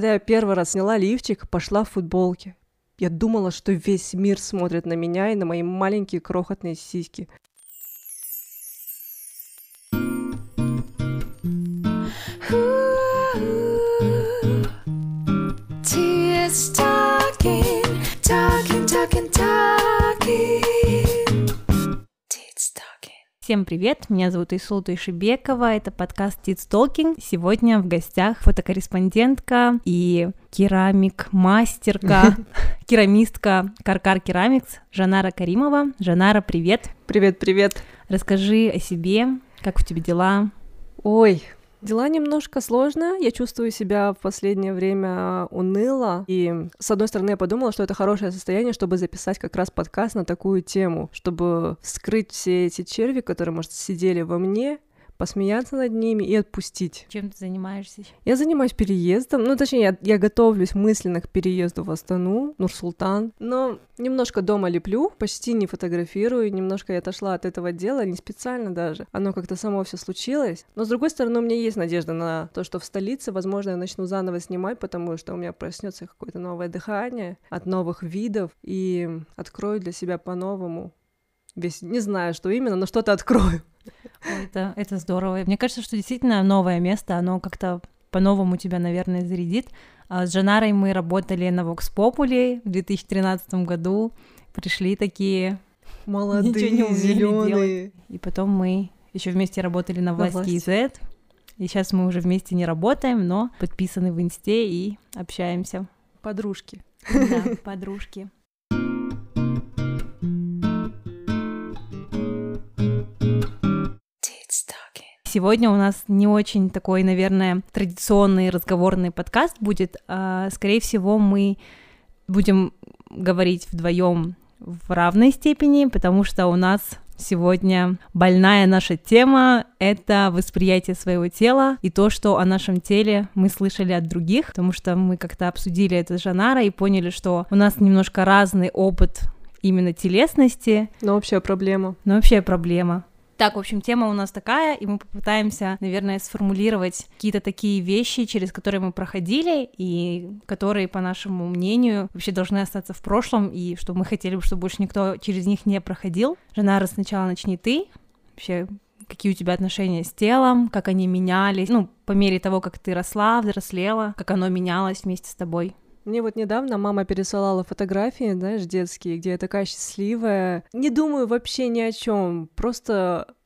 Когда я первый раз сняла лифчик, пошла в футболке. Я думала, что весь мир смотрит на меня и на мои маленькие крохотные сиськи. Tears talking, Всем привет, меня зовут Исул Туйшибекова, это подкаст Tits Talking. Сегодня в гостях фотокорреспондентка и керамик-мастерка, керамистка Каркар Керамикс Жанара Каримова. Жанара, привет! Привет-привет. Расскажи о себе, как у тебя дела? Ой, Дела немножко сложно. Я чувствую себя в последнее время уныло. И, с одной стороны, я подумала, что это хорошее состояние, чтобы записать как раз подкаст на такую тему, чтобы вскрыть все эти черви, которые, может, сидели во мне, посмеяться над ними и отпустить. Чем ты занимаешься? Я занимаюсь переездом, ну, точнее, я, я готовлюсь мысленно к переезду в Астану, Нур-Султан, но немножко дома леплю, почти не фотографирую, немножко я отошла от этого дела, не специально даже, оно как-то само все случилось, но, с другой стороны, у меня есть надежда на то, что в столице, возможно, я начну заново снимать, потому что у меня проснется какое-то новое дыхание от новых видов и открою для себя по-новому весь, не знаю, что именно, но что-то открою. Это, это здорово. Мне кажется, что действительно новое место, оно как-то по-новому тебя, наверное, зарядит. А С Жанарой мы работали на Vox Populi в 2013 году. Пришли такие Молодые, Ничего не умели зеленые. И потом мы еще вместе работали на На власти «Власти». Z. И сейчас мы уже вместе не работаем, но подписаны в инсте и общаемся. Подружки. Да, подружки. Сегодня у нас не очень такой, наверное, традиционный разговорный подкаст будет. а, Скорее всего, мы будем говорить вдвоем в равной степени, потому что у нас сегодня больная наша тема — это восприятие своего тела и то, что о нашем теле мы слышали от других, потому что мы как-то обсудили это с Жанара и поняли, что у нас немножко разный опыт именно телесности, Но общая проблема. но вообще проблема. Так, в общем, тема у нас такая, и мы попытаемся, наверное, сформулировать какие-то такие вещи, через которые мы проходили, и которые, по нашему мнению, вообще должны остаться в прошлом, и что мы хотели бы, чтобы больше никто через них не проходил. Жанара, сначала начни ты. Вообще, какие у тебя отношения с телом, как они менялись, ну, по мере того, как ты росла, взрослела, как оно менялось вместе с тобой. Мне вот недавно мама пересылала фотографии, знаешь, детские, где я такая счастливая. Не думаю вообще ни о чем, просто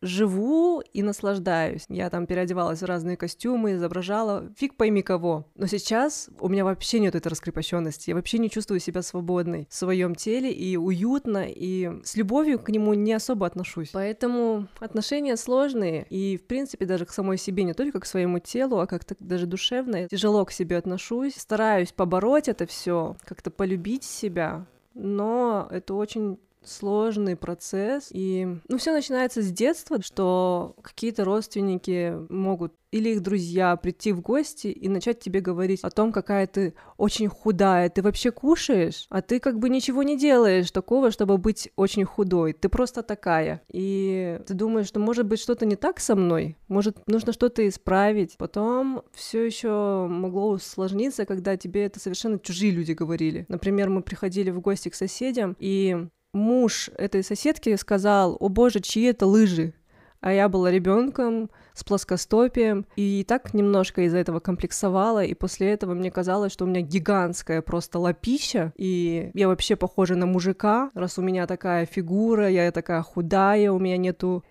живу и наслаждаюсь. Я там переодевалась в разные костюмы, изображала, фиг пойми кого. Но сейчас у меня вообще нет этой раскрепощенности. Я вообще не чувствую себя свободной в своем теле и уютно, и с любовью к нему не особо отношусь. Поэтому отношения сложные, и, в принципе, даже к самой себе, не только к своему телу, а как-то даже душевно. Тяжело к себе отношусь, стараюсь побороть это все, как-то полюбить себя, но это очень сложный процесс. И, ну, все начинается с детства, что какие-то родственники могут или их друзья прийти в гости и начать тебе говорить о том, какая ты очень худая, ты вообще кушаешь, а ты как бы ничего не делаешь такого, чтобы быть очень худой, ты просто такая. И ты думаешь, что может быть что-то не так со мной, может нужно что-то исправить. Потом все еще могло усложниться, когда тебе это совершенно чужие люди говорили. Например, мы приходили в гости к соседям, и муж этой соседки сказал, о боже, чьи это лыжи? А я была ребенком с плоскостопием, и так немножко из-за этого комплексовала, и после этого мне казалось, что у меня гигантская просто лапища, и я вообще похожа на мужика, раз у меня такая фигура, я такая худая, у меня нету,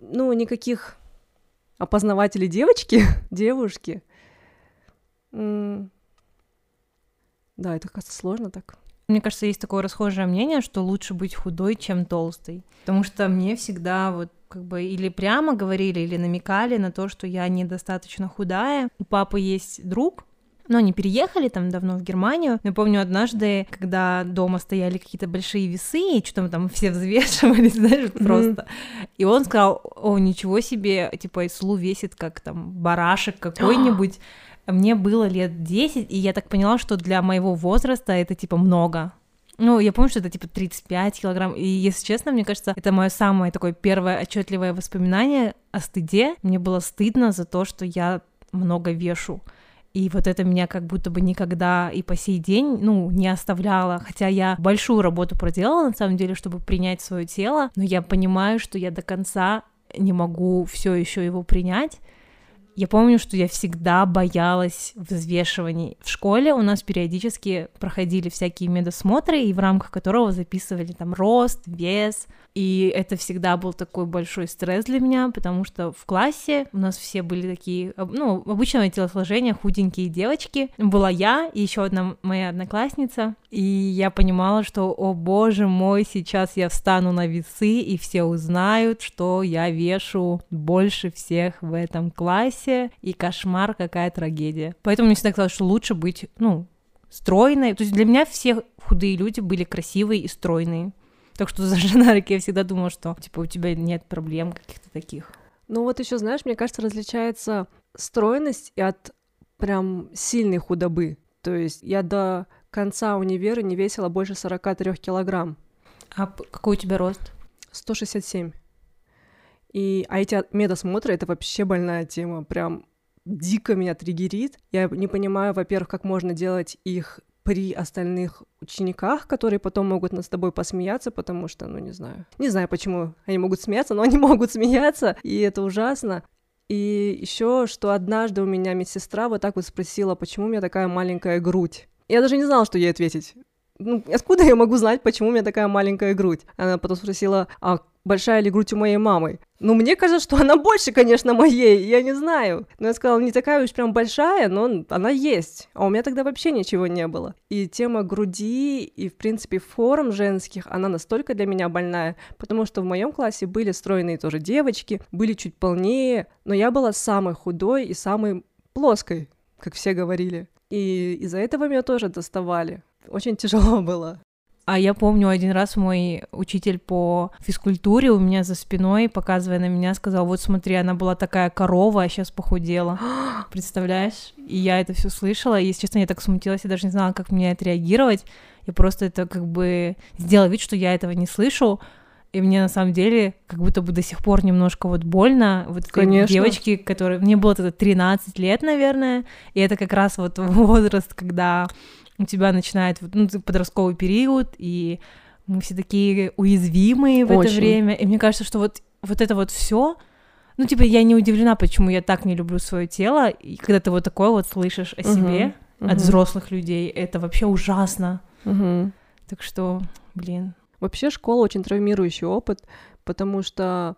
ну, никаких опознавателей девочки, девушки. Да, это, кажется, сложно так. Мне кажется, есть такое расхожее мнение, что лучше быть худой, чем толстой. Потому что мне всегда вот как бы или прямо говорили, или намекали на то, что я недостаточно худая. У папы есть друг, но они переехали там давно в Германию. Но я помню однажды, когда дома стояли какие-то большие весы, и что-то там все взвешивались, знаешь, Мгм. просто. И он сказал, о, ничего себе, типа, Ислу весит как там барашек какой-нибудь. Мне было лет 10, и я так поняла, что для моего возраста это типа много. Ну, я помню, что это типа 35 килограмм. И, если честно, мне кажется, это мое самое такое первое отчетливое воспоминание о стыде. Мне было стыдно за то, что я много вешу. И вот это меня как будто бы никогда и по сей день, ну, не оставляло. Хотя я большую работу проделала, на самом деле, чтобы принять свое тело, но я понимаю, что я до конца не могу все еще его принять. Я помню, что я всегда боялась взвешиваний. В школе у нас периодически проходили всякие медосмотры, и в рамках которого записывали там рост, вес, и это всегда был такой большой стресс для меня, потому что в классе у нас все были такие, ну, обычного телосложения, худенькие девочки. Была я и еще одна моя одноклассница, и я понимала, что, о боже мой, сейчас я встану на весы, и все узнают, что я вешу больше всех в этом классе, и кошмар, какая трагедия. Поэтому мне всегда казалось, что лучше быть, ну, стройной. То есть для меня все худые люди были красивые и стройные. Так что за Жанарик я всегда думала, что типа у тебя нет проблем каких-то таких. Ну вот еще, знаешь, мне кажется, различается стройность и от прям сильной худобы. То есть я до конца универа не весила больше 43 килограмм. А какой у тебя рост? 167. И, а эти медосмотры — это вообще больная тема, прям дико меня триггерит. Я не понимаю, во-первых, как можно делать их при остальных учениках, которые потом могут над тобой посмеяться, потому что, ну, не знаю. Не знаю, почему они могут смеяться, но они могут смеяться, и это ужасно. И еще, что однажды у меня медсестра вот так вот спросила, почему у меня такая маленькая грудь. Я даже не знала, что ей ответить. Ну, откуда я могу знать, почему у меня такая маленькая грудь? Она потом спросила, а большая ли грудь у моей мамы? Ну, мне кажется, что она больше, конечно, моей, я не знаю. Но я сказала, не такая уж прям большая, но она есть. А у меня тогда вообще ничего не было. И тема груди и, в принципе, форм женских, она настолько для меня больная, потому что в моем классе были стройные тоже девочки, были чуть полнее, но я была самой худой и самой плоской, как все говорили. И из-за этого меня тоже доставали. Очень тяжело было. А я помню один раз мой учитель по физкультуре у меня за спиной, показывая на меня, сказал, вот смотри, она была такая корова, а сейчас похудела. Представляешь? И я это все слышала, и, если честно, я так смутилась, я даже не знала, как мне отреагировать. Я просто это как бы сделала вид, что я этого не слышу, и мне на самом деле как будто бы до сих пор немножко вот больно. Вот этой Конечно. девочке, которой... Мне было тогда 13 лет, наверное, и это как раз вот возраст, когда у тебя начинает ну, подростковый период, и мы все такие уязвимые в это Очень. время. И мне кажется, что вот, вот это вот все, ну, типа, я не удивлена, почему я так не люблю свое тело, и когда ты вот такое вот слышишь о себе Мгм. от взрослых людей, это вообще ужасно. Мгм. Так что, блин. Вообще школа очень травмирующий опыт, потому что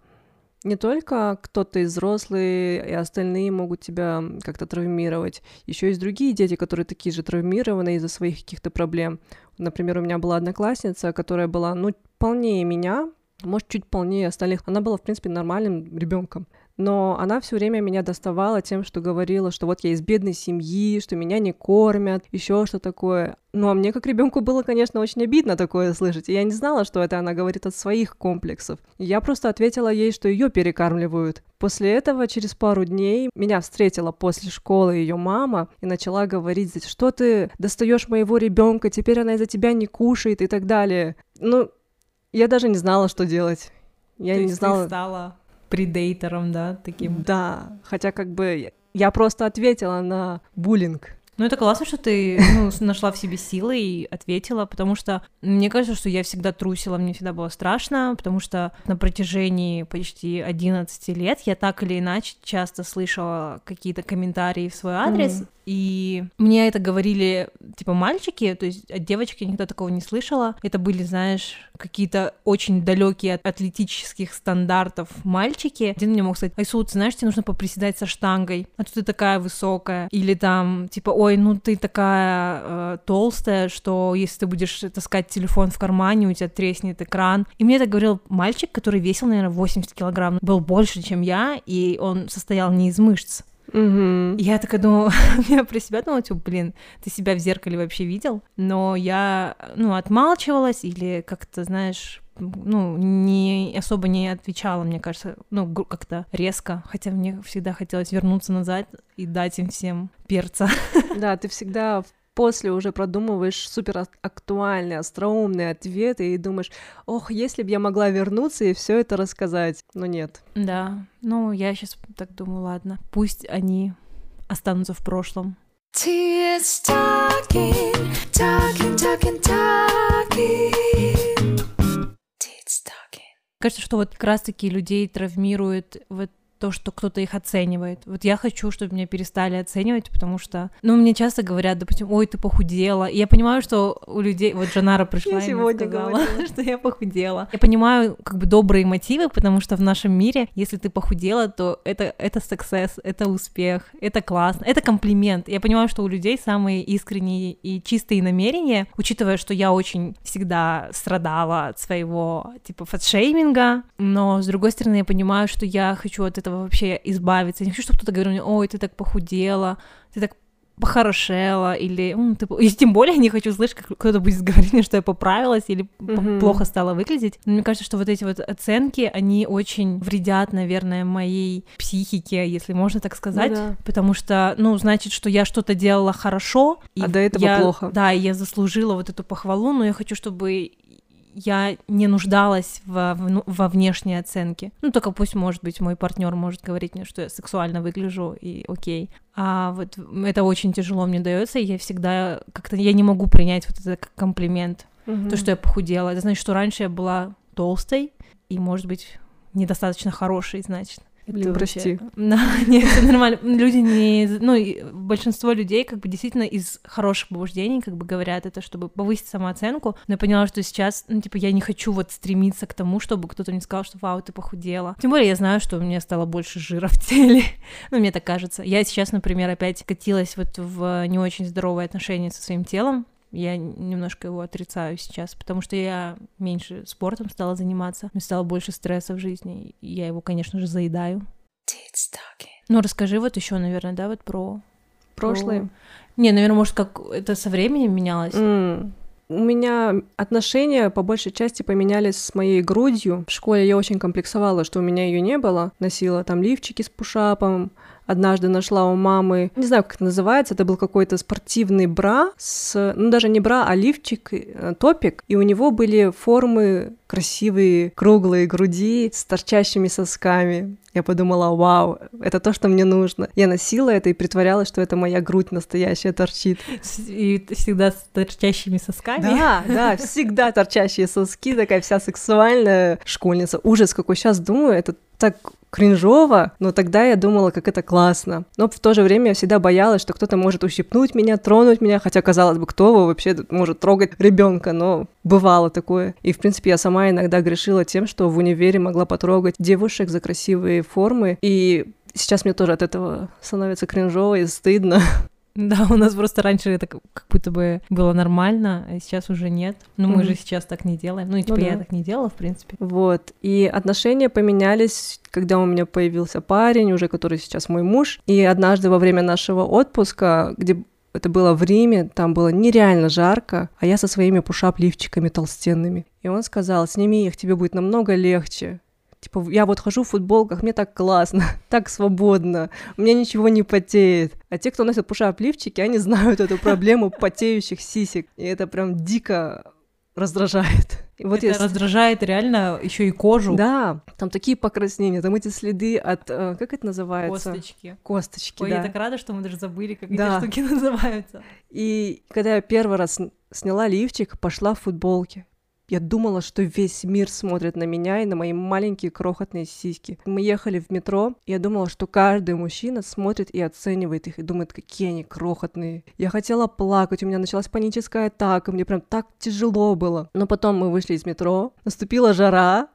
не только кто-то из взрослые и остальные могут тебя как-то травмировать, еще есть другие дети, которые такие же травмированы из-за своих каких-то проблем. Например, у меня была одноклассница, которая была, ну, полнее меня, может, чуть полнее остальных. Она была, в принципе, нормальным ребенком. Но она все время меня доставала тем, что говорила, что вот я из бедной семьи, что меня не кормят, еще что такое. Ну, а мне как ребенку было, конечно, очень обидно такое слышать. И я не знала, что это она говорит от своих комплексов. Я просто ответила ей, что ее перекармливают. После этого, через пару дней, меня встретила после школы ее мама и начала говорить, что ты достаешь моего ребенка, теперь она из-за тебя не кушает и так далее. Ну, я даже не знала, что делать. Я То не есть ты знала. стала предейтором, да, таким. Да, хотя как бы я просто ответила на буллинг. Ну, это классно, что ты ну, нашла в себе силы и ответила, потому что мне кажется, что я всегда трусила, мне всегда было страшно, потому что на протяжении почти 11 лет я так или иначе часто слышала какие-то комментарии в свой адрес, Мгм. И мне это говорили, типа, мальчики, то есть от девочки никогда такого не слышала. Это были, знаешь, какие-то очень далекие от атлетических стандартов мальчики. Один мне мог сказать, Айсу, ты знаешь, тебе нужно поприседать со штангой, а то ты такая высокая. Или там, типа, ой, ну ты такая э, толстая, что если ты будешь таскать телефон в кармане, у тебя треснет экран. И мне это говорил мальчик, который весил, наверное, 80 килограмм, был больше, чем я, и он состоял не из мышц. И Я такая думала, я про себя думала, типа, блин, ты себя в зеркале вообще видел? Но я, ну, отмалчивалась или как-то, знаешь, ну, не особо не отвечала, мне кажется, ну, как-то резко, хотя мне всегда хотелось вернуться назад и дать им всем перца. Да, ты всегда после уже продумываешь супер ак- актуальные, остроумные ответы и думаешь, ох, если бы я могла вернуться и все это рассказать. Но нет. Да, ну, я сейчас так думаю, ладно, пусть они останутся в прошлом. Tears talking, talking, talking, talking. Tears talking. Кажется, что вот как раз-таки людей травмирует вот то, что кто-то их оценивает. Вот я хочу, чтобы меня перестали оценивать, потому что, ну, мне часто говорят, допустим, ой, ты похудела. И я понимаю, что у людей, вот Джанара пришла Я и сегодня сказала, говорила. что я похудела. Я понимаю, как бы, добрые мотивы, потому что в нашем мире, если ты похудела, то это, это success, это успех, это классно, это комплимент. Я понимаю, что у людей самые искренние и чистые намерения, учитывая, что я очень всегда страдала от своего, типа, фатшейминга, но, с другой стороны, я понимаю, что я хочу от этого вообще избавиться. Я не хочу, чтобы кто-то говорил мне, ой, ты так похудела, ты так похорошела, или И тем более не хочу слышать, как кто-то будет говорить мне, что я поправилась или Мгм. плохо стала выглядеть. Но мне кажется, что вот эти вот оценки, они очень вредят, наверное, моей психике, если можно так сказать. Ну да. Потому что, ну, значит, что я что-то делала хорошо. и А до этого я- плохо. Да, я заслужила вот эту похвалу, но я хочу, чтобы я не нуждалась во, во внешней оценке. Ну, только пусть, может быть, мой партнер может говорить мне, что я сексуально выгляжу, и окей. А вот это очень тяжело мне дается, и я всегда как-то я не могу принять вот это как комплимент. Мгм. То, что я похудела. Это значит, что раньше я была толстой и, может быть, недостаточно хорошей, значит. Блин, Это прости. вообще- Да, нет, это нормально. Люди не... Ну, большинство людей как бы действительно из хороших побуждений как бы говорят это, чтобы повысить самооценку. Но я поняла, что сейчас, ну, типа, я не хочу вот стремиться к тому, чтобы кто-то мне сказал, что вау, ты похудела. Тем более я знаю, что у меня стало больше жира в теле. ну, мне так кажется. Я сейчас, например, опять катилась вот в не очень здоровые отношения со своим телом. Я немножко его отрицаю сейчас, потому что я меньше спортом стала заниматься, мне стало больше стресса в жизни, и я его, конечно же, заедаю. Ну, расскажи вот еще, наверное, да, вот про... Прошлое. Не, наверное, может, как это со временем менялось? М. У меня отношения по большей части поменялись с моей грудью. В школе я очень комплексовала, что у меня ее не было. Носила там лифчики с пушапом. Однажды нашла у мамы, не знаю, как это называется, это был какой-то спортивный бра с, ну даже не бра, а лифчик, э, топик, и у него были формы красивые, круглые груди с торчащими сосками. Я подумала, вау, это то, что мне нужно. Я носила это и притворялась, что это моя грудь настоящая торчит. И всегда с торчащими сосками? Да, да, всегда торчащие соски, такая вся сексуальная школьница. Ужас, какой сейчас думаю, это так кринжово, но тогда я думала, как это классно. Но в то же время я всегда боялась, что кто-то может ущипнуть меня, тронуть меня, хотя, казалось бы, кто вообще может трогать ребенка, но бывало такое. И, в принципе, я сама иногда грешила тем, что в универе могла потрогать девушек за красивые формы, и сейчас мне тоже от этого становится кринжово и стыдно. Да, у нас просто раньше это как будто бы было нормально, а сейчас уже нет. Но мы Мгм. же сейчас так не делаем. Ну, и типа Ну я да. так не делала, в принципе. Вот. И отношения поменялись, когда у меня появился парень, уже который сейчас мой муж. И однажды во время нашего отпуска, где это было в Риме, там было нереально жарко, а я со своими пушап-лифчиками толстенными. И он сказал, сними их, тебе будет намного легче. Типа, я вот хожу в футболках, мне так классно, так свободно, у меня ничего не потеет. А те, кто носит пушап-лифчики, они знают эту проблему потеющих сисек. И это прям дико раздражает. И вот это с- раздражает реально еще и кожу. да, там такие покраснения, там эти следы от, э, как это называется? Косточки. Косточки, Ой, да. я так рада, что мы даже забыли, как Да. эти штуки называются. И когда я первый раз сн- сняла лифчик, пошла в футболке. Я думала, что весь мир смотрит на меня и на мои маленькие крохотные сиськи. Мы ехали в метро, и я думала, что каждый мужчина смотрит и оценивает их, и думает, какие они крохотные. Я хотела плакать, у меня началась паническая атака, мне прям так тяжело было. Но потом мы вышли из метро, наступила жара,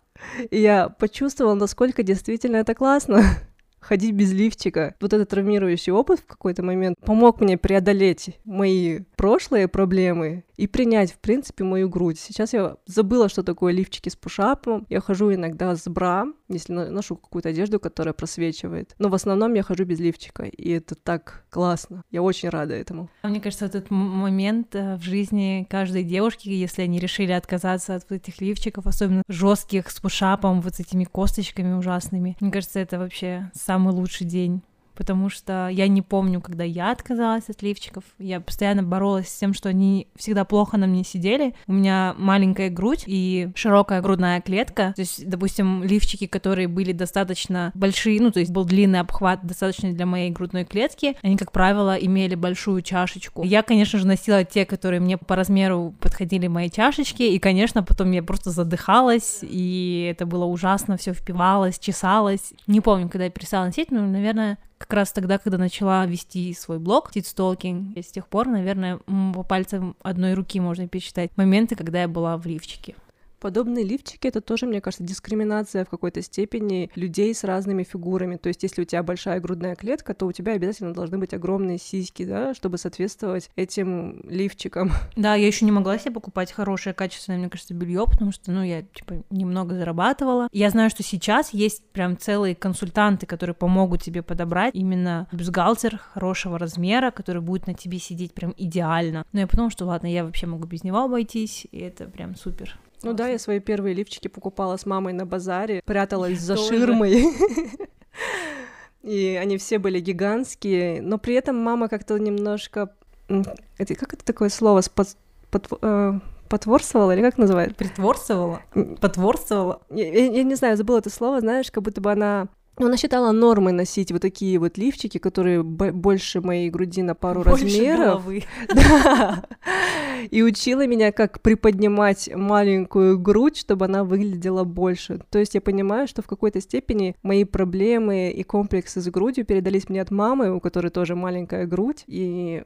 и я почувствовала, насколько действительно это классно. ходить без лифчика. Вот этот травмирующий опыт в какой-то момент помог мне преодолеть мои прошлые проблемы и принять, в принципе, мою грудь. Сейчас я забыла, что такое лифчики с пушапом. Я хожу иногда с бра, если но- ношу какую-то одежду, которая просвечивает. Но в основном я хожу без лифчика, и это так классно. Я очень рада этому. Мне кажется, этот момент э, в жизни каждой девушки, если они решили отказаться от вот этих лифчиков, особенно жестких с пушапом, вот с этими косточками ужасными, мне кажется, это вообще самый лучший день. Потому что я не помню, когда я отказалась от лифчиков. Я постоянно боролась с тем, что они всегда плохо на мне сидели. У меня маленькая грудь и широкая грудная клетка. То есть, допустим, лифчики, которые были достаточно большие, ну, то есть был длинный обхват, достаточно для моей грудной клетки, они, как правило, имели большую чашечку. Я, конечно же, носила те, которые мне по размеру подходили мои чашечки, и, конечно, потом я просто задыхалась, и это было ужасно, все впивалось, чесалось. Не помню, когда я перестала носить, но, наверное, как раз тогда, когда начала вести свой блог Титстолкинг, и с тех пор, наверное, по пальцам одной руки можно пересчитать моменты, когда я была в лифчике. Подобные лифчики — это тоже, мне кажется, дискриминация в какой-то степени людей с разными фигурами. То есть если у тебя большая грудная клетка, то у тебя обязательно должны быть огромные сиськи, да, чтобы соответствовать этим лифчикам. Да, я еще не могла себе покупать хорошее, качественное, мне кажется, белье, потому что, ну, я, типа, немного зарабатывала. Я знаю, что сейчас есть прям целые консультанты, которые помогут тебе подобрать именно бюстгальтер хорошего размера, который будет на тебе сидеть прям идеально. Но я подумала, что ладно, я вообще могу без него обойтись, и это прям супер. Ну да, я свои первые лифчики покупала с мамой на базаре, пряталась за ширмой. И они все были гигантские, но при этом мама как-то немножко... это- Как это такое слово? Спот- потво- э, Потворствовала или как называют? Притворствовала? Потворствовала? Я, я- я не знаю, забыла это слово, знаешь, как будто бы она... Ну, она считала нормой носить вот такие вот лифчики, которые больше моей груди на пару Больше размеров. головы. Да. И учила меня, как приподнимать маленькую грудь, чтобы она выглядела больше. То есть я понимаю, что в какой-то степени мои проблемы и комплексы с грудью передались мне от мамы, у которой тоже маленькая грудь, и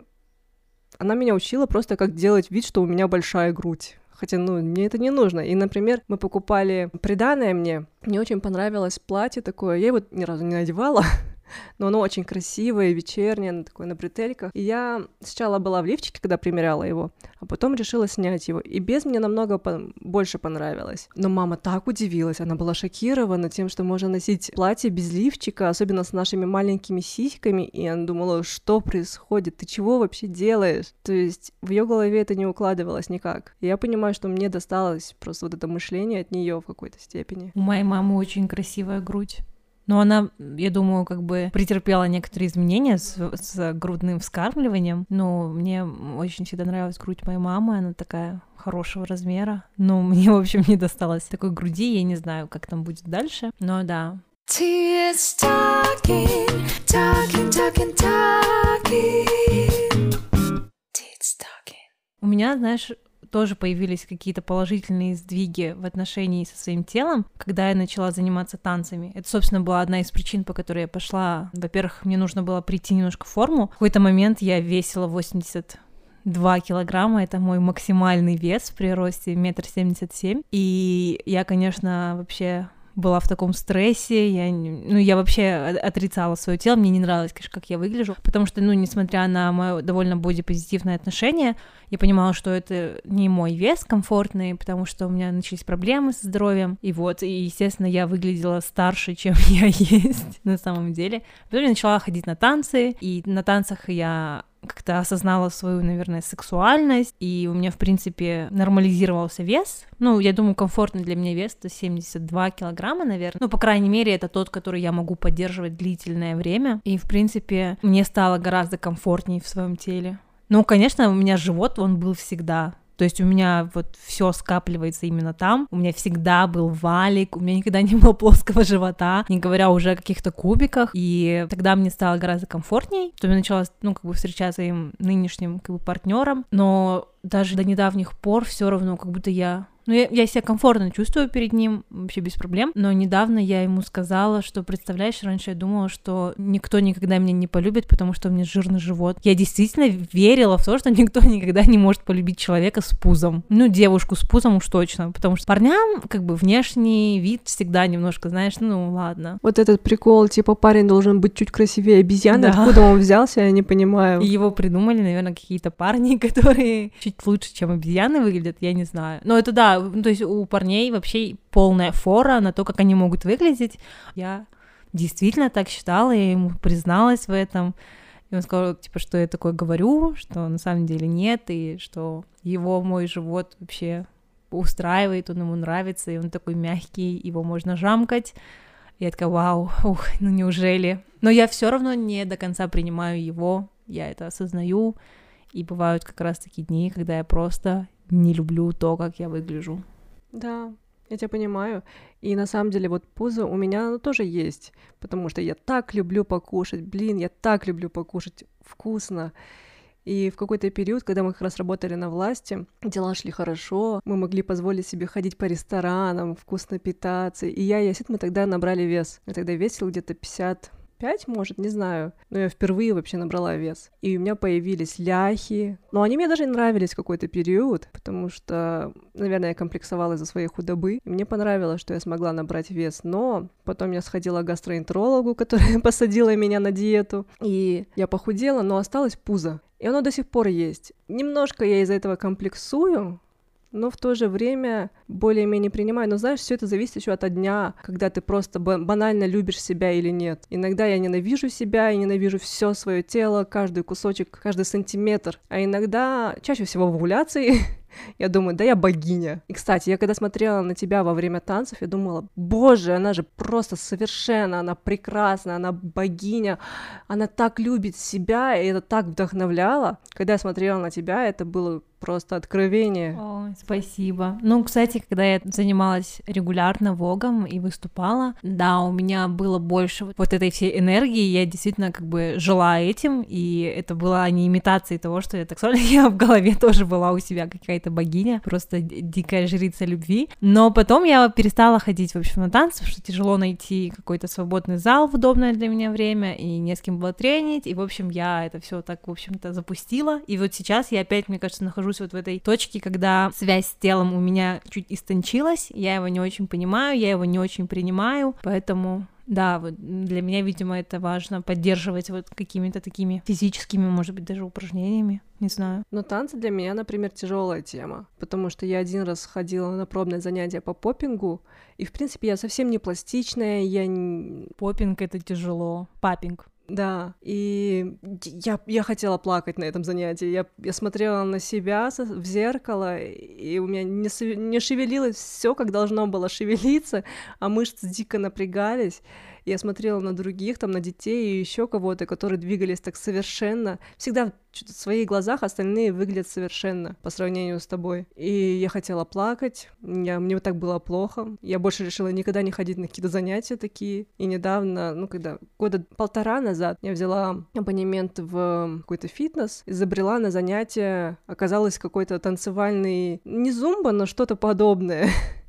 она меня учила просто как делать вид, что у меня большая грудь. Хотя, ну, мне это не нужно. И, например, мы покупали приданное мне. Мне очень понравилось платье такое. Я его ни разу не надевала, но оно очень красивое, вечернее, оно такое на бретельках. И я сначала была в лифчике, когда примеряла его, а потом решила снять его. И без мне намного по- больше понравилось. Но мама так удивилась, она была шокирована тем, что можно носить платье без лифчика, особенно с нашими маленькими сиськами. И она думала, что происходит, ты чего вообще делаешь? То есть в ее голове это не укладывалось никак. И я понимаю, что мне досталось просто вот это мышление от нее в какой-то степени. У моей мамы очень красивая грудь. Но она, я думаю, как бы претерпела некоторые изменения с, с грудным вскармливанием. Но мне очень всегда нравилась грудь моей мамы, она такая хорошего размера. Но мне, в общем, не досталось такой груди, я не знаю, как там будет дальше. Но да, talking, talking, talking, talking. У меня, знаешь, тоже появились какие-то положительные сдвиги в отношении со своим телом, когда я начала заниматься танцами. Это, собственно, была одна из причин, по которой я пошла. Во-первых, мне нужно было прийти немножко в форму. В какой-то момент я весила 82 килограмма, это мой максимальный вес при росте метр семьдесят семь. И я, конечно, вообще была в таком стрессе, я, ну, я вообще отрицала свое тело, мне не нравилось, конечно, как я выгляжу, потому что, ну, несмотря на мое довольно бодипозитивное отношение, я понимала, что это не мой вес комфортный, потому что у меня начались проблемы со здоровьем, и вот, и, естественно, я выглядела старше, чем я есть на самом деле. Потом я начала ходить на танцы, и на танцах я как-то осознала свою, наверное, сексуальность, и у меня, в принципе, нормализировался вес. Ну, я думаю, комфортный для меня вес — это 72 килограмма, наверное. Ну, по крайней мере, это тот, который я могу поддерживать длительное время. И, в принципе, мне стало гораздо комфортнее в своем теле. Ну, конечно, у меня живот, он был всегда. То есть у меня вот все скапливается именно там. У меня всегда был валик, у меня никогда не было плоского живота, не говоря уже о каких-то кубиках. И тогда мне стало гораздо комфортней. Потом я начала, ну, как бы встречаться своим нынешним, как бы, партнером. Но даже до недавних пор все равно, как будто я ну, я, я себя комфортно чувствую перед ним, вообще без проблем. Но недавно я ему сказала, что, представляешь, раньше я думала, что никто никогда меня не полюбит, потому что у меня жирный живот. Я действительно верила в то, что никто никогда не может полюбить человека с пузом. Ну, девушку с пузом уж точно, потому что парням, как бы, внешний вид всегда немножко, знаешь, ну, ладно. Вот этот прикол, типа парень должен быть чуть красивее обезьяны, Да. откуда он взялся, я не понимаю. И его придумали, наверное, какие-то парни, которые чуть лучше, чем обезьяны выглядят, я не знаю. Но это да, ну, то есть у парней вообще полная фора на то, как они могут выглядеть. Я действительно так считала, я ему призналась в этом. И он сказал, типа, что я такое говорю, что на самом деле нет, и что его мой живот вообще устраивает, он ему нравится, и он такой мягкий, его можно жамкать. Я такая, вау, ух, ну неужели? Но я все равно не до конца принимаю его, я это осознаю, и бывают как раз такие дни, когда я просто не люблю то, как я выгляжу. Да, я тебя понимаю. И на самом деле вот пузо у меня оно тоже есть, потому что я так люблю покушать, блин, я так люблю покушать вкусно. И в какой-то период, когда мы как раз работали на власти, дела шли хорошо, мы могли позволить себе ходить по ресторанам, вкусно питаться. И я и Ясит, мы тогда набрали вес. Я тогда весил где-то 50 5, может, не знаю. Но я впервые вообще набрала вес. И у меня появились ляхи. Но они мне даже нравились какой-то период, потому что, наверное, я комплексовала из-за своей худобы. И мне понравилось, что я смогла набрать вес. Но потом я сходила к гастроэнтерологу, которая посадила меня на диету. И я похудела, но осталось пузо. И оно до сих пор есть. Немножко я из-за этого комплексую, но в то же время более-менее принимаю. Но знаешь, все это зависит еще от дня, когда ты просто банально любишь себя или нет. Иногда я ненавижу себя и ненавижу все свое тело, каждый кусочек, каждый сантиметр. А иногда, чаще всего в овуляции, Я думаю, да я богиня. И, кстати, я когда смотрела на тебя во время танцев, я думала, боже, она же просто совершенно, она прекрасна, она богиня, она так любит себя, и это так вдохновляло. Когда я смотрела на тебя, это было просто откровение. О, спасибо. Ну, кстати, когда я занималась регулярно вогом и выступала, да, у меня было больше вот этой всей энергии, я действительно как бы жила этим, и это была не имитацией того, что я так я в голове тоже была у себя какая-то богиня, просто дикая жрица любви. Но потом я перестала ходить, в общем, на танцы, потому что тяжело найти какой-то свободный зал в удобное для меня время, и не с кем было тренить, и, в общем, я это все так, в общем-то, запустила. И вот сейчас я опять, мне кажется, нахожусь вот в этой точке, когда связь с телом у меня чуть истончилась, я его не очень понимаю, я его не очень принимаю, поэтому да, вот для меня, видимо, это важно поддерживать вот какими-то такими физическими, может быть, даже упражнениями, не знаю. Но танцы для меня, например, тяжелая тема, потому что я один раз ходила на пробное занятие по попингу, и, в принципе, я совсем не пластичная, я... Попинг — это тяжело, папинг. Да, и я, я хотела плакать на этом занятии. Я, я смотрела на себя в зеркало, и у меня не, не шевелилось все, как должно было шевелиться, а мышцы дико напрягались. Я смотрела на других, там, на детей и еще кого-то, которые двигались так совершенно. Всегда в своих глазах остальные выглядят совершенно по сравнению с тобой. И я хотела плакать, я, мне так было плохо. Я больше решила никогда не ходить на какие-то занятия такие. И недавно, ну, когда года полтора назад, я взяла абонемент в какой-то фитнес, изобрела на занятие, оказалось какой-то танцевальный, не зумба, но что-то подобное.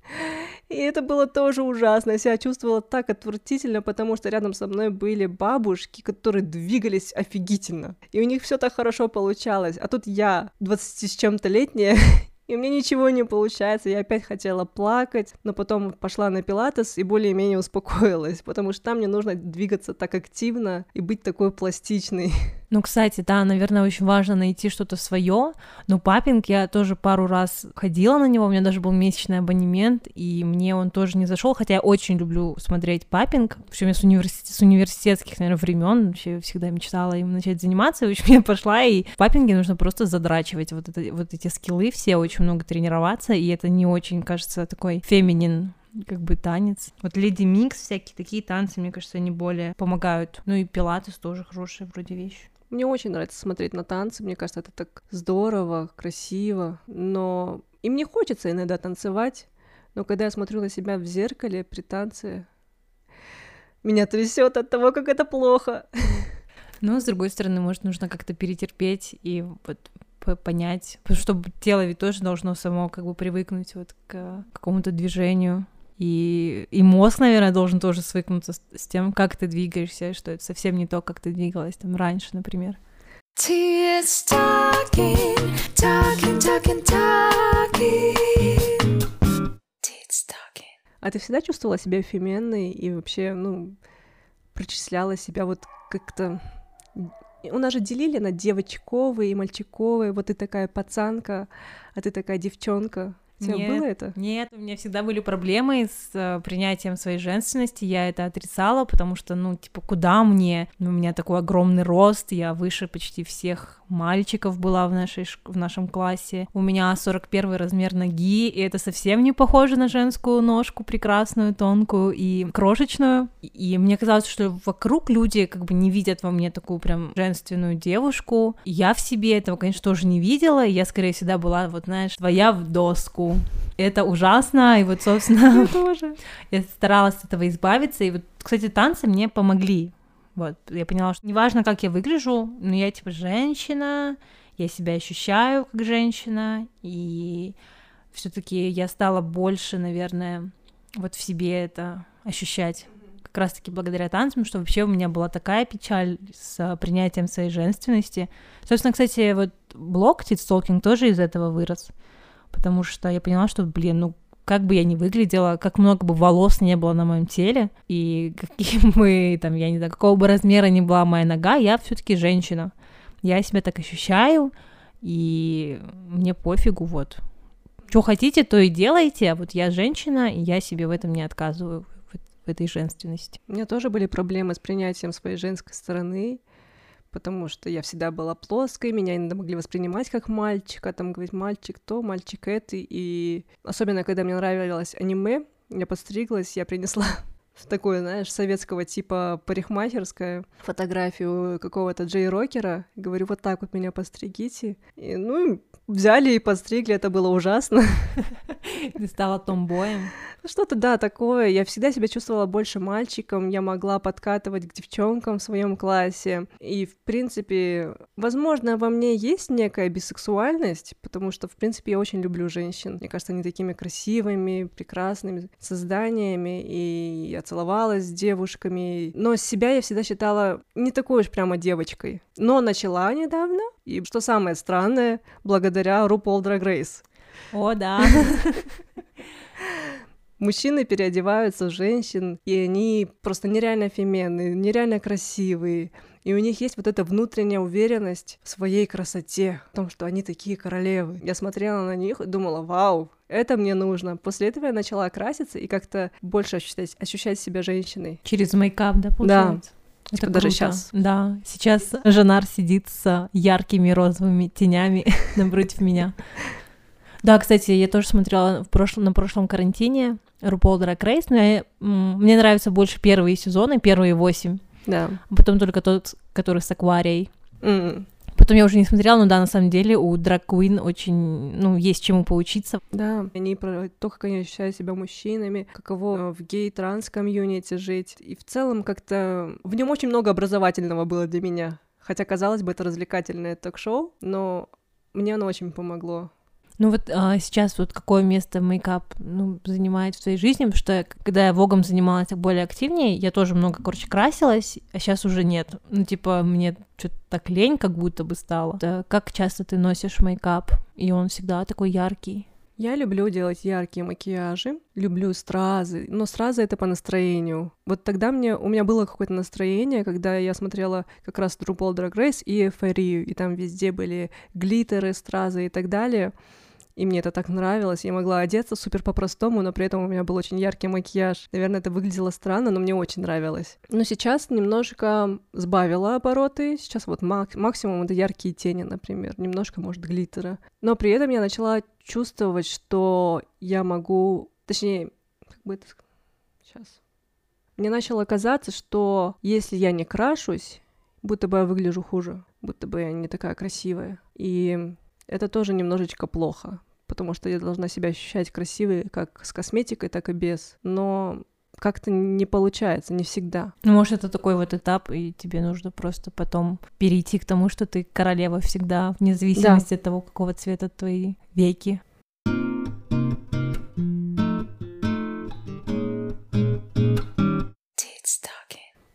И это было тоже ужасно. Я себя чувствовала так отвратительно, потому что рядом со мной были бабушки, которые двигались офигительно. И у них все так хорошо получалось. А тут я, 20 с чем-то летняя, и мне ничего не получается, я опять хотела плакать, но потом пошла на пилатес и более-менее успокоилась, потому что там мне нужно двигаться так активно и быть такой пластичной. Ну, кстати, да, наверное, очень важно найти что-то свое. Но папинг я тоже пару раз ходила на него, у меня даже был месячный абонемент, и мне он тоже не зашел, хотя я очень люблю смотреть папинг. Причем я с, университет, с университетских, наверное, времен вообще всегда мечтала им начать заниматься. В общем, я пошла, и в папинге нужно просто задрачивать вот, это, вот эти скиллы все, очень много тренироваться, и это не очень, кажется, такой феминин как бы танец. Вот Леди Микс, всякие такие танцы, мне кажется, они более помогают. Ну и пилатес тоже хорошая вроде вещь. Мне очень нравится смотреть на танцы, мне кажется, это так здорово, красиво, но и мне хочется иногда танцевать, но когда я смотрю на себя в зеркале при танце, меня трясет от того, как это плохо. Но, с другой стороны, может, нужно как-то перетерпеть и вот понять, потому что тело ведь тоже должно само как бы привыкнуть вот к какому-то движению. И, и мозг, наверное, должен тоже свыкнуться с, с тем, как ты двигаешься, что это совсем не то, как ты двигалась там раньше, например. Tears talking, talking, talking, talking. Tears talking. А ты всегда чувствовала себя феменной и вообще, ну, причисляла себя вот как-то... У нас же делили на девочковые и мальчиковые, вот ты такая пацанка, а ты такая девчонка. У тебя Нет. было это? Нет, у меня всегда были проблемы с э, принятием своей женственности, я это отрицала, потому что, ну, типа, куда мне? Ну, У меня такой огромный рост, я выше почти всех мальчиков была в, нашей, в нашем классе. У меня 41 размер ноги, и это совсем не похоже на женскую ножку, прекрасную, тонкую и крошечную. И- мне казалось, что вокруг люди как бы не видят во мне такую прям женственную девушку. Я в себе этого, конечно, тоже не видела, я, скорее, всегда была, вот, знаешь, твоя в доску. Это ужасно, и вот, собственно, тоже. я старалась от этого избавиться, и вот, кстати, танцы мне помогли. Вот, я поняла, что неважно, как я выгляжу, но я, типа, женщина, я себя ощущаю как женщина, и все таки я стала больше, наверное, вот в себе это ощущать как раз-таки благодаря танцам, что вообще у меня была такая печаль с принятием своей женственности. Собственно, кстати, вот блог Титстолкинг тоже из этого вырос, потому что я поняла, что, блин, ну как бы я ни выглядела, как много бы волос не было на моем теле, и каким бы, там, я не знаю, какого бы размера ни была моя нога, я все таки женщина. Я себя так ощущаю, и мне пофигу, вот. Что хотите, то и делайте, а вот я женщина, и я себе в этом не отказываю, в этой женственности. У меня тоже были проблемы с принятием своей женской стороны, потому что я всегда была плоской, меня иногда могли воспринимать как мальчика, там говорить мальчик то, мальчик это, и особенно когда мне нравилось аниме, я подстриглась, я принесла в такое, знаешь, советского типа парикмахерская фотографию какого-то Джей Рокера, говорю, вот так вот меня постригите, и, ну, взяли и подстригли, это было ужасно. Ты стала томбоем. Что-то, да, такое. Я всегда себя чувствовала больше мальчиком, я могла подкатывать к девчонкам в своем классе. И, в принципе, возможно, во мне есть некая бисексуальность, потому что, в принципе, я очень люблю женщин. Мне кажется, они такими красивыми, прекрасными созданиями, и я целовалась с девушками. Но себя я всегда считала не такой уж прямо девочкой. Но начала недавно, и, что самое странное, благодаря RuPaul Drag Race. О, да. Мужчины переодеваются в женщин, и они просто нереально феменные, нереально красивые. И у них есть вот эта внутренняя уверенность в своей красоте, в том, что они такие королевы. Я смотрела на них и думала, вау, это мне нужно. После этого я начала краситься и как-то больше ощущать, ощущать себя женщиной. Через мейкап, да, получается? Это Типа даже щас. Да, сейчас Жанар сидит с яркими розовыми тенями напротив меня. Да, кстати, я тоже смотрела в прошлом, на прошлом карантине RuPaul Drag Race, но я, мне нравятся больше первые сезоны, первые восемь, Да. а потом только тот, который с Акварией. М, Потом я уже не смотрела, но да, на самом деле у Drag Queen очень, ну, есть чему поучиться. Да, они про то, как они ощущают себя мужчинами, каково в гей-транс-комьюнити жить. И в целом как-то в нем очень много образовательного было для меня. Хотя, казалось бы, это развлекательное ток-шоу, но мне оно очень помогло. Ну вот а, сейчас вот какое место мейкап ну, занимает в твоей жизни, потому что когда я вогом занималась более активнее, я тоже много, короче, красилась, а сейчас уже нет. Ну, типа, мне что-то так лень как будто бы стало. Да, как часто ты носишь мейкап, и он всегда такой яркий? Я люблю делать яркие макияжи, люблю стразы, но стразы это по настроению. Вот тогда мне, у меня было какое-то настроение, когда я смотрела как раз RuPaul Drag Race и эйфорию, и там везде были глиттеры, стразы и так далее. И мне это так нравилось. Я могла одеться супер по-простому, но при этом у меня был очень яркий макияж. Наверное, это выглядело странно, но мне очень нравилось. Но сейчас немножко сбавила обороты. Сейчас вот мак- максимум это яркие тени, например. Немножко, может, глиттера. Но при этом я начала чувствовать, что я могу... Точнее, как бы это... Сейчас. Мне начало казаться, что если я не крашусь, будто бы я выгляжу хуже, будто бы я не такая красивая. И это тоже немножечко плохо, потому что я должна себя ощущать красивой как с косметикой, так и без. Но как-то не получается, не всегда. Ну, может, это такой вот этап, и тебе нужно просто потом перейти к тому, что ты королева всегда, вне зависимости от того, какого цвета твои веки.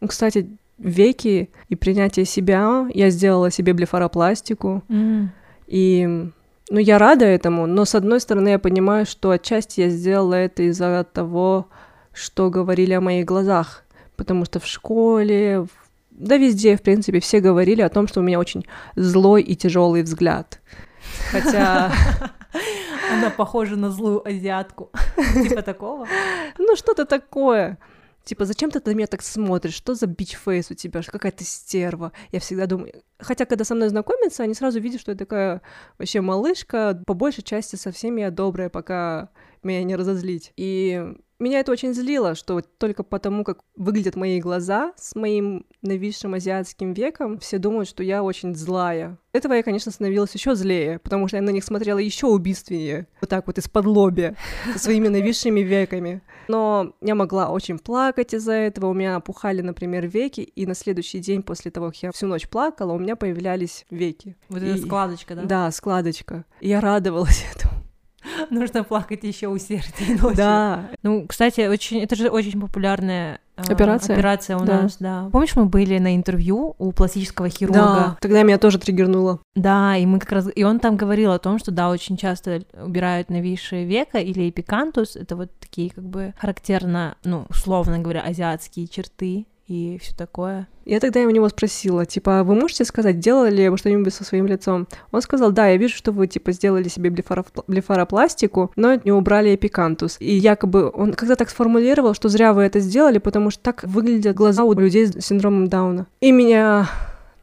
Ну, Кстати, веки и принятие себя, я сделала себе блефаропластику, М. и ну, я рада этому, но с одной стороны я понимаю, что отчасти я сделала это из-за того, что говорили о моих глазах, потому что в школе, да везде, в принципе, все говорили о том, что у меня очень злой и тяжелый взгляд. Хотя Она похожа на злую азиатку. Типа такого. Ну, что-то такое. Типа, зачем ты на меня так смотришь? Что за бич-фейс у тебя? Какая ты стерва? Я всегда думаю... Хотя, когда со мной знакомятся, они сразу видят, что я такая вообще малышка. По большей части совсем я добрая, пока меня не разозлить. И меня это очень злило, что только потому, как выглядят мои глаза с моим нависшим азиатским веком, все думают, что я очень злая. Этого я, конечно, становилась еще злее, потому что я на них смотрела еще убийственнее, вот так вот из-под лоби, со своими нависшими веками. Но я могла очень плакать из-за этого, у меня опухали, например, веки, и на следующий день после того, как я всю ночь плакала, у меня появлялись веки. Вот И- эта складочка, да? Да, складочка. И я радовалась этому. Нужно плакать еще усерднее ночью. Да, Ну, кстати, очень, это же очень популярная э, Операция? операция у Да. нас, да. Помнишь, мы были на интервью у пластического хирурга? да. Тогда меня тоже триггернуло. Да, и мы как раз... И он там говорил о том, что, да, очень часто убирают нависшие века или эпикантус. Это вот такие, как бы, характерно, ну, условно говоря, азиатские черты и все такое. Я тогда у него спросила, типа, «А вы можете сказать, делали ли вы что-нибудь со своим лицом? Он сказал, да, я вижу, что вы, типа, сделали себе блефароп- блефаропластику, но не убрали эпикантус. И якобы он когда так сформулировал, что зря вы это сделали, потому что так выглядят глаза у людей с синдромом Дауна. И меня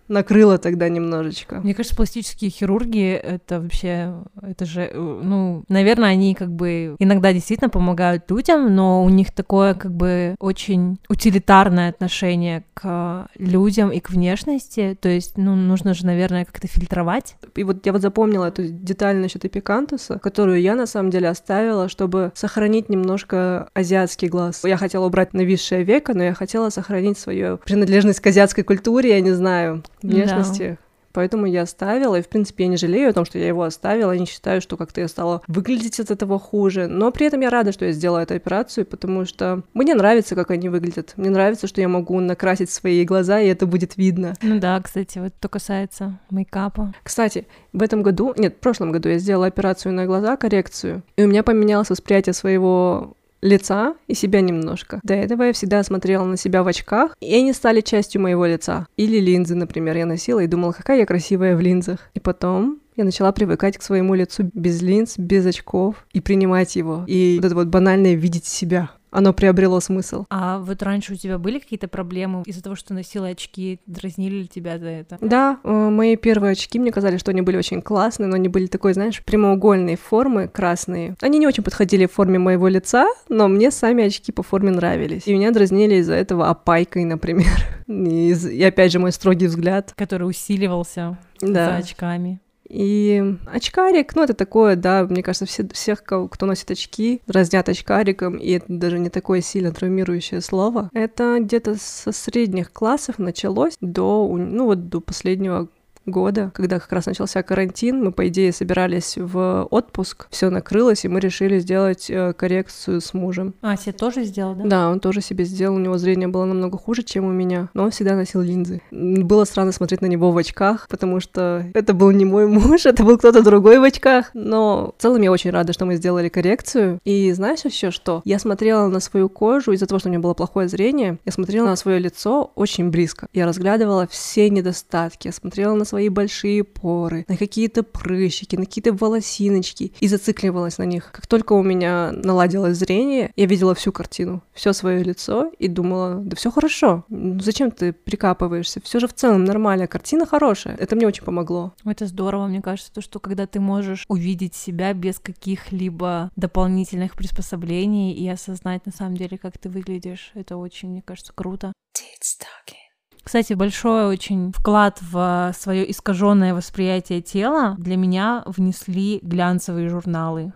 накрыло тогда немножечко. Мне кажется, пластические хирурги это вообще, это же, э, ну, наверное, они как бы иногда действительно помогают людям, но у них такое как бы очень утилитарное отношение к людям и к внешности, то есть, ну, нужно же, наверное, как-то фильтровать. И вот я вот запомнила эту деталь насчет эпикантуса, которую я на самом деле оставила, чтобы сохранить немножко азиатский глаз. Я хотела убрать нависшее веко, но я хотела сохранить свою принадлежность к азиатской культуре, я не знаю, внешности. Поэтому я оставила, и, в принципе, я не жалею о том, что я его оставила, не считаю, что как-то я стала выглядеть от этого хуже, но при этом я рада, что я сделала эту операцию, потому что мне нравится, как они выглядят, мне нравится, что я могу накрасить свои глаза, и это будет видно. Ну да, кстати, вот что касается мейкапа. Кстати, в этом году, нет, в прошлом году я сделала операцию на глаза, коррекцию, и у меня поменялось восприятие своего лица и себя немножко. До этого я всегда смотрела на себя в очках, и они стали частью моего лица. Или линзы, например, я носила и думала, какая я красивая в линзах. И потом я начала привыкать к своему лицу без линз, без очков и принимать его. И вот это вот банальное видеть себя, оно приобрело смысл. А вот раньше у тебя были какие-то проблемы из-за того, что носила очки, дразнили ли тебя за это? Да, э, мои первые очки, мне казались, что они были очень классные, но они были такой, знаешь, прямоугольной формы, красные. Они не очень подходили в форме моего лица, но мне сами очки по форме нравились. И меня дразнили из-за этого опайкой, например. И, и опять же мой строгий взгляд. Который усиливался за Да. очками. И очкарик, ну это такое, да, мне кажется, все, всех, кто носит очки, разнят очкариком, и это даже не такое сильно травмирующее слово. Это где-то со средних классов началось до, ну вот до последнего года, когда как раз начался карантин, мы, по идее, собирались в отпуск, все накрылось, и мы решили сделать э, коррекцию с мужем. А, себе тоже сделал, да? Да, он тоже себе сделал, у него зрение было намного хуже, чем у меня, но он всегда носил линзы. Было странно смотреть на него в очках, потому что это был не мой муж, это был кто-то другой в очках. Но в целом я очень рада, что мы сделали коррекцию. И знаешь еще что? Я смотрела на свою кожу из-за того, что у меня было плохое зрение, я смотрела на свое лицо очень близко. Я разглядывала все недостатки, я смотрела на свои большие поры, на какие-то прыщики, на какие-то волосиночки и зацикливалась на них. Как только у меня наладилось зрение, я видела всю картину, все свое лицо и думала, да все хорошо, ну зачем ты прикапываешься? Все же в целом нормально, картина хорошая. Это мне очень помогло. Это здорово, мне кажется, то, что когда ты можешь увидеть себя без каких-либо дополнительных приспособлений и осознать на самом деле, как ты выглядишь, это очень, мне кажется, круто. Tits talking. Кстати, большой очень вклад в свое искаженное восприятие тела для меня внесли глянцевые журналы.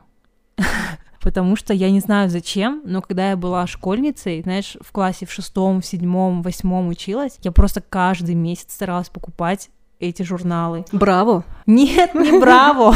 Потому что я не знаю зачем, но когда я была школьницей, знаешь, в классе в шестом, в седьмом, восьмом училась, я просто каждый месяц старалась покупать эти журналы. Браво! Нет, не браво!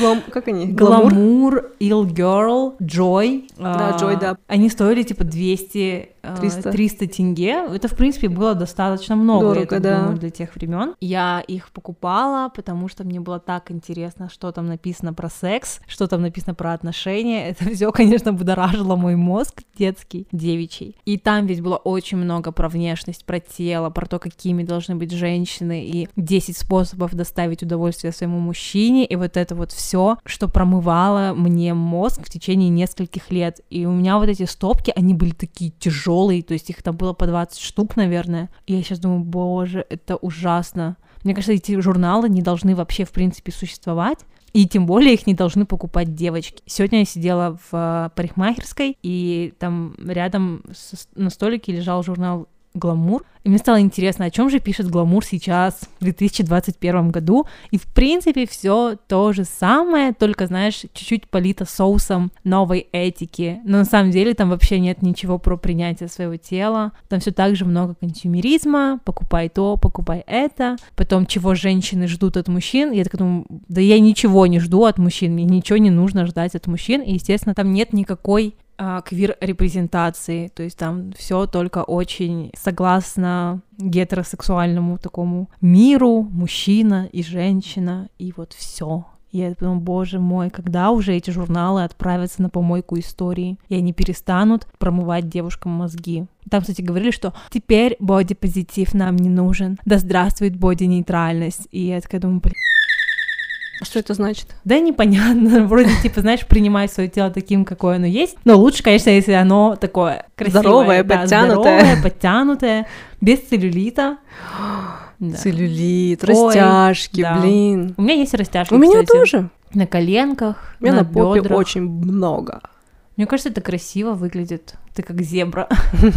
Глам... Как они? Гламур? Гламур, Ill Girl, Joy. Да, А, Joy, да. Они стоили типа 200, а, 300. 300 тенге. Это, в принципе, было достаточно много, я Дорого, так да. думаю, для тех времен. Я их покупала, потому что мне было так интересно, что там написано про секс, что там написано про отношения. Это все, конечно, будоражило мой мозг детский, девичий. И там ведь было очень много про внешность, про тело, про то, какими должны быть женщины, и 10 способов доставить удовольствие удовольствие своему мужчине, и вот это вот все, что промывало мне мозг в течение нескольких лет. И у меня вот эти стопки, они были такие тяжелые, то есть их там было по 20 штук, наверное. И я сейчас думаю, боже, это ужасно. Мне кажется, эти журналы не должны вообще, в принципе, существовать. И тем более их не должны покупать девочки. Сегодня я сидела в парикмахерской, и там рядом на столике лежал журнал «Гламур». И мне стало интересно, о чем же пишет «Гламур» сейчас, в 2021 году. И, в принципе, все то же самое, только, знаешь, чуть-чуть полито соусом новой этики. Но на самом деле там вообще нет ничего про принятие своего тела. Там все так же много консюмеризма, покупай то, покупай это. Потом, чего женщины ждут от мужчин. Я так думаю, да я ничего не жду от мужчин, мне ничего не нужно ждать от мужчин. И, естественно, там нет никакой квир-репрезентации, то есть там все только очень согласно гетеросексуальному такому миру, мужчина и женщина, и вот все. Я думаю, боже мой, когда уже эти журналы отправятся на помойку истории, и они перестанут промывать девушкам мозги. Там, кстати, говорили, что теперь бодипозитив нам не нужен, да здравствует боди-нейтральность. И я такая думаю, блин, Что это значит? да непонятно, вроде типа, знаешь, принимай свое тело таким, какое оно есть, но лучше, конечно, если оно такое красивое, Здоровое, да, подтянутое. здоровое, подтянутое, без целлюлита. Да. Целлюлит, Ой, растяжки, да. блин. У меня есть растяжки, У меня кстати, тоже. на коленках, У меня на, попе бёдрах. очень много. Мне кажется, это красиво выглядит. Ты как зебра.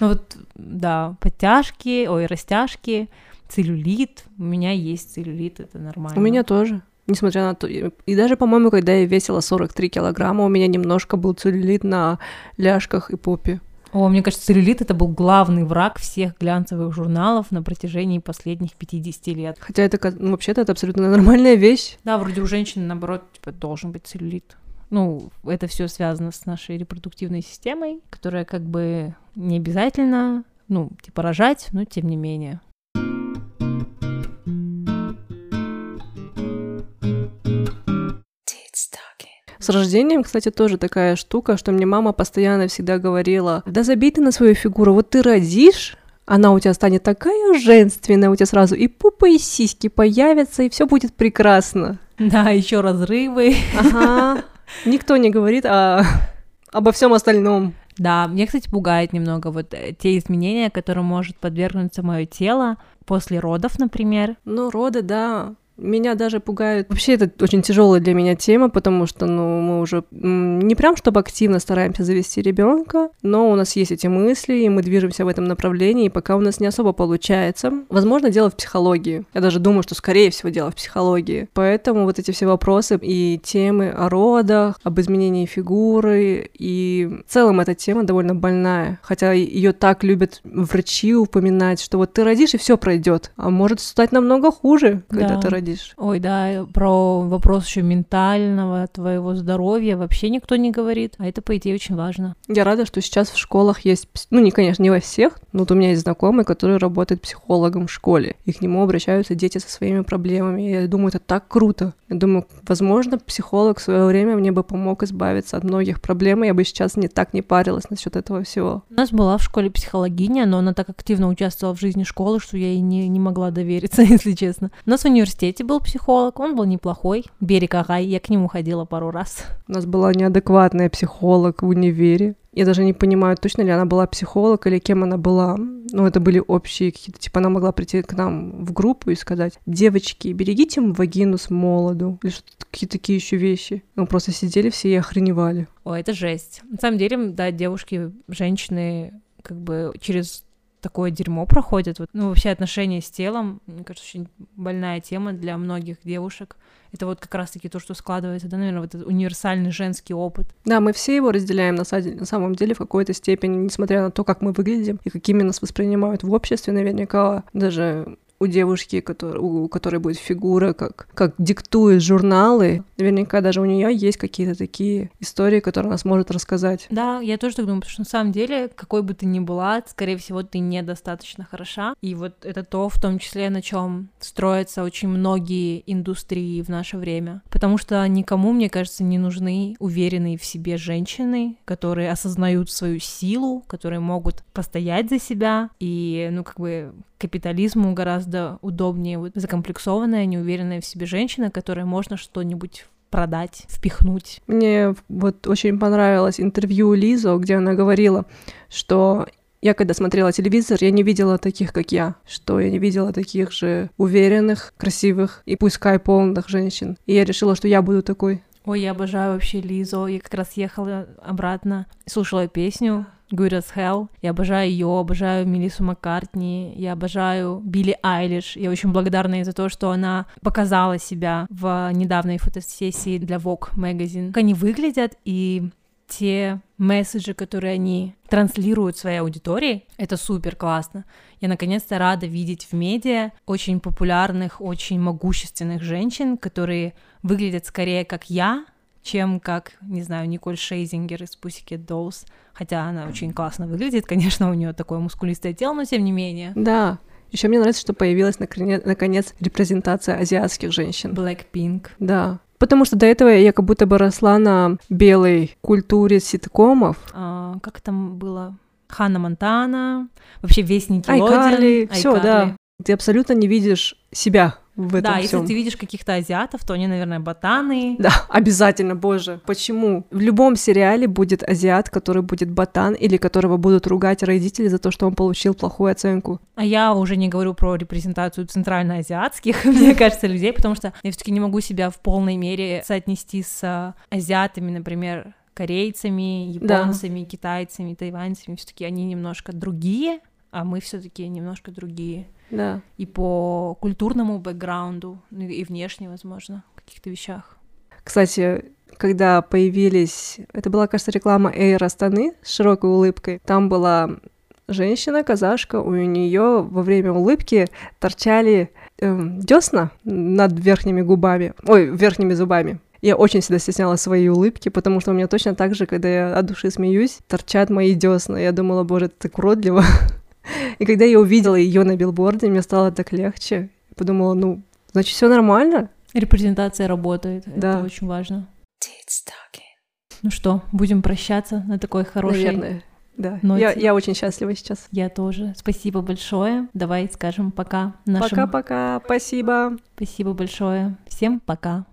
Ну вот, да, подтяжки, ой, растяжки, целлюлит. У меня есть целлюлит, это нормально. У меня тоже. Несмотря на то, и даже, по-моему, когда я весила 43 килограмма, у меня немножко был целлюлит на ляжках и попе. О, мне кажется, целлюлит это был главный враг всех глянцевых журналов на протяжении последних 50 лет. Хотя это, ну, вообще-то, это абсолютно нормальная вещь. Да, вроде у женщин, наоборот, типа, должен быть целлюлит. Ну, это все связано с нашей репродуктивной системой, которая как бы не обязательно, ну, типа рожать, но тем не менее. С рождением, кстати, тоже такая штука, что мне мама постоянно всегда говорила, да забей ты на свою фигуру, вот ты родишь, она у тебя станет такая женственная, у тебя сразу и пупа, и сиськи появятся, и все будет прекрасно. Да, еще разрывы. Ага. Никто не говорит о... обо всем остальном. Да, мне, кстати, пугает немного вот э, те изменения, которым может подвергнуться мое тело после родов, например. Ну, роды, да. Меня даже пугают. Вообще, это очень тяжелая для меня тема, потому что, ну, мы уже не прям чтобы активно стараемся завести ребенка, но у нас есть эти мысли, и мы движемся в этом направлении, и пока у нас не особо получается. Возможно, дело в психологии. Я даже думаю, что, скорее всего, дело в психологии. Поэтому вот эти все вопросы и темы о родах, об изменении фигуры, и в целом эта тема довольно больная. Хотя ее так любят врачи упоминать, что вот ты родишь, и все пройдет. А может стать намного хуже, когда Да. ты родишь. Ой, да, про вопрос еще ментального твоего здоровья вообще никто не говорит, а это, по идее, очень важно. Я рада, что сейчас в школах есть, ну, не, конечно, не во всех, но вот у меня есть знакомый, который работает психологом в школе, и к нему обращаются дети со своими проблемами. Я думаю, это так круто. Я думаю, возможно, психолог в свое время мне бы помог избавиться от многих проблем, и я бы сейчас не так не парилась насчет этого всего. У нас была в школе психологиня, но она так активно участвовала в жизни школы, что я ей не, не могла довериться, если честно. У нас в университете был психолог, он был неплохой. Берег Агай, я к нему ходила пару раз. У нас была неадекватная психолог в универе. Я даже не понимаю, точно ли она была психолог или кем она была. Но это были общие какие-то... Типа она могла прийти к нам в группу и сказать, девочки, берегите вагину с молоду. Или что-то какие-то такие еще вещи. Мы просто сидели все и охреневали. Ой, это жесть. На самом деле, да, девушки, женщины как бы через такое дерьмо проходят. Вот, ну, вообще отношения с телом, мне кажется, очень больная тема для многих девушек. Это вот как раз-таки то, что складывается, да, наверное, вот этот универсальный женский опыт. Да, мы все его разделяем на, на самом деле в какой-то степени, несмотря на то, как мы выглядим и какими нас воспринимают в обществе, наверняка даже у девушки, который, у которой будет фигура, как, как диктуют журналы, наверняка даже у нее есть какие-то такие истории, которые она сможет рассказать. Да, я тоже так думаю, потому что на самом деле, какой бы ты ни была, скорее всего, ты недостаточно хороша. И вот это то, в том числе, на чем строятся очень многие индустрии в наше время. Потому что никому, мне кажется, не нужны уверенные в себе женщины, которые осознают свою силу, которые могут постоять за себя. И, ну, как бы капитализму гораздо гораздо удобнее вот закомплексованная, неуверенная в себе женщина, которой можно что-нибудь продать, впихнуть. Мне вот очень понравилось интервью Лизо, где она говорила, что я когда смотрела телевизор, я не видела таких, как я, что я не видела таких же уверенных, красивых и пускай полных женщин. И я решила, что я буду такой. Ой, я обожаю вообще Лизу. Я как раз ехала обратно, слушала песню Good as Hell. Я обожаю ее, обожаю Мелису Маккартни, я обожаю Билли Айлиш. Я очень благодарна ей за то, что она показала себя в недавней фотосессии для Vogue Magazine. Как они выглядят и те месседжи, которые они транслируют своей аудитории, это супер классно. Я наконец-то рада видеть в медиа очень популярных, очень могущественных женщин, которые выглядят скорее как я, чем как, не знаю, Николь Шейзингер из Pussycat Dolls. Хотя она очень классно выглядит, конечно, у нее такое мускулистое тело, но тем не менее. Да. Еще мне нравится, что появилась наконец, наконец репрезентация азиатских женщин. Blackpink. Да. Потому что до этого я как будто бы росла на белой культуре ситкомов. А, как там было? Ханна Монтана, вообще весь Никелодиан. Айкарли, все, да. Ты абсолютно не видишь себя в этом Да, всём. если ты видишь каких-то азиатов, то они, наверное, ботаны. Да, обязательно, боже. Почему? В любом сериале будет азиат, который будет ботан, или которого будут ругать родители за то, что он получил плохую оценку. А я уже не говорю про репрезентацию центральноазиатских, мне кажется, людей, потому что я все-таки не могу себя в полной мере соотнести с а, азиатами, например, корейцами, Да. японцами, китайцами, тайваньцами. Все-таки они немножко другие, а мы все-таки немножко другие. Да. И по культурному бэкграунду, ну и внешне, возможно, в каких-то вещах. Кстати, когда появились... Это была, кажется, реклама Эйр Астаны с широкой улыбкой. Там была женщина, казашка, у нее во время улыбки торчали десна над верхними губами, ой, верхними зубами. Я очень всегда стеснялась своей улыбки, потому что у меня точно так же, когда я от души смеюсь, торчат мои десна. Я думала, боже, это так уродливо. И когда я увидела ее на билборде, мне стало так легче. Подумала, ну, значит, все нормально. Репрезентация работает, Да. это очень важно. Ну что, будем прощаться на такой хорошей Наверное. Да. ноте. Я, я очень счастлива сейчас. Я тоже. Спасибо большое. Давай скажем пока нашим. Пока-пока. Спасибо. Спасибо большое. Всем пока.